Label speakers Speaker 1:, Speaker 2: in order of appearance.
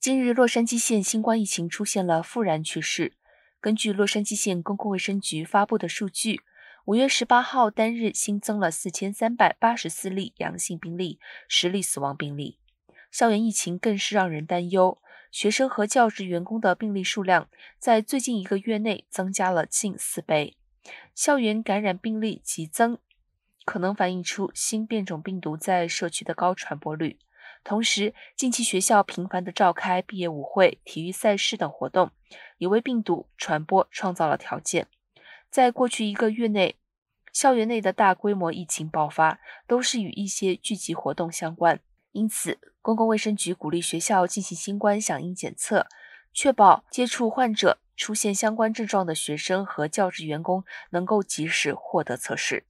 Speaker 1: 近日，洛杉矶县新冠疫情出现了复燃趋势。根据洛杉矶县公共卫生局发布的数据，五月十八号单日新增了四千三百八十四例阳性病例，十例死亡病例。校园疫情更是让人担忧，学生和教职员工的病例数量在最近一个月内增加了近四倍。校园感染病例急增，可能反映出新变种病毒在社区的高传播率。同时，近期学校频繁地召开毕业舞会、体育赛事等活动，也为病毒传播创造了条件。在过去一个月内，校园内的大规模疫情爆发，都是与一些聚集活动相关。因此，公共卫生局鼓励学校进行新冠响应检测，确保接触患者出现相关症状的学生和教职员工能够及时获得测试。